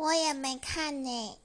我也没看呢。